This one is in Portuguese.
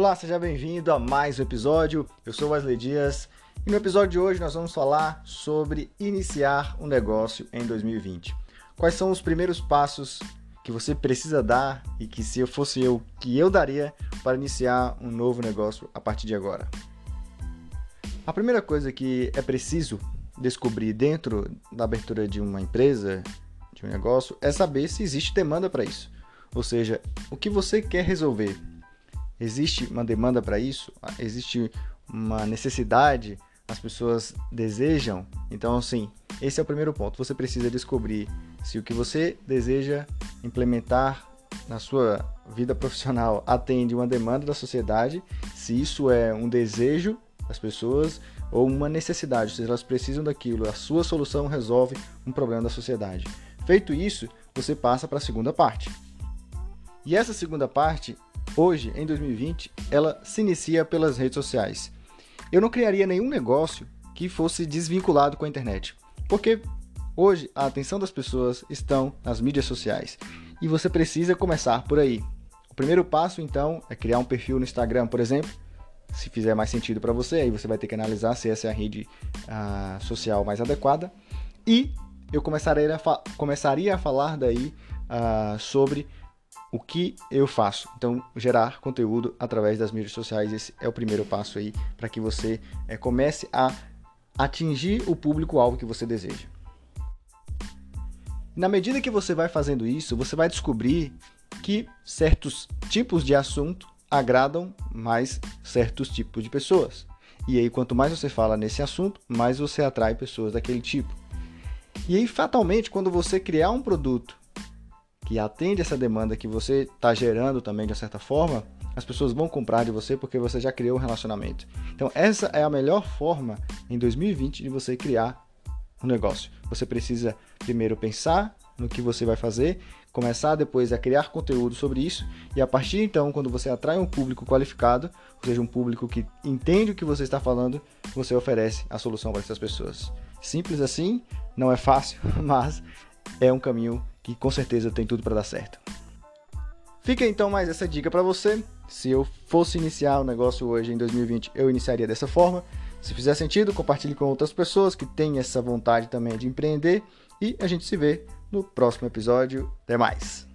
Olá, seja bem-vindo a mais um episódio. Eu sou Wesley Dias e no episódio de hoje nós vamos falar sobre iniciar um negócio em 2020. Quais são os primeiros passos que você precisa dar e que se eu fosse eu, que eu daria para iniciar um novo negócio a partir de agora? A primeira coisa que é preciso descobrir dentro da abertura de uma empresa, de um negócio, é saber se existe demanda para isso. Ou seja, o que você quer resolver. Existe uma demanda para isso? Existe uma necessidade? As pessoas desejam? Então, assim, esse é o primeiro ponto. Você precisa descobrir se o que você deseja implementar na sua vida profissional atende uma demanda da sociedade, se isso é um desejo das pessoas ou uma necessidade, se elas precisam daquilo, a sua solução resolve um problema da sociedade. Feito isso, você passa para a segunda parte. E essa segunda parte, hoje, em 2020, ela se inicia pelas redes sociais. Eu não criaria nenhum negócio que fosse desvinculado com a internet, porque hoje a atenção das pessoas estão nas mídias sociais e você precisa começar por aí. O primeiro passo, então, é criar um perfil no Instagram, por exemplo. Se fizer mais sentido para você, aí você vai ter que analisar se essa é a rede uh, social mais adequada. E eu começaria a, começaria a falar daí uh, sobre o que eu faço. Então, gerar conteúdo através das mídias sociais, esse é o primeiro passo aí para que você é, comece a atingir o público-alvo que você deseja. Na medida que você vai fazendo isso, você vai descobrir que certos tipos de assunto agradam mais certos tipos de pessoas. E aí, quanto mais você fala nesse assunto, mais você atrai pessoas daquele tipo. E aí, fatalmente, quando você criar um produto que atende essa demanda que você está gerando também de certa forma, as pessoas vão comprar de você porque você já criou um relacionamento. Então, essa é a melhor forma em 2020 de você criar um negócio. Você precisa primeiro pensar no que você vai fazer, começar depois a criar conteúdo sobre isso e a partir então, quando você atrai um público qualificado, ou seja, um público que entende o que você está falando, você oferece a solução para essas pessoas. Simples assim, não é fácil, mas é um caminho que com certeza tem tudo para dar certo. Fica então mais essa dica para você. Se eu fosse iniciar o um negócio hoje em 2020, eu iniciaria dessa forma. Se fizer sentido, compartilhe com outras pessoas que têm essa vontade também de empreender e a gente se vê no próximo episódio. Até mais!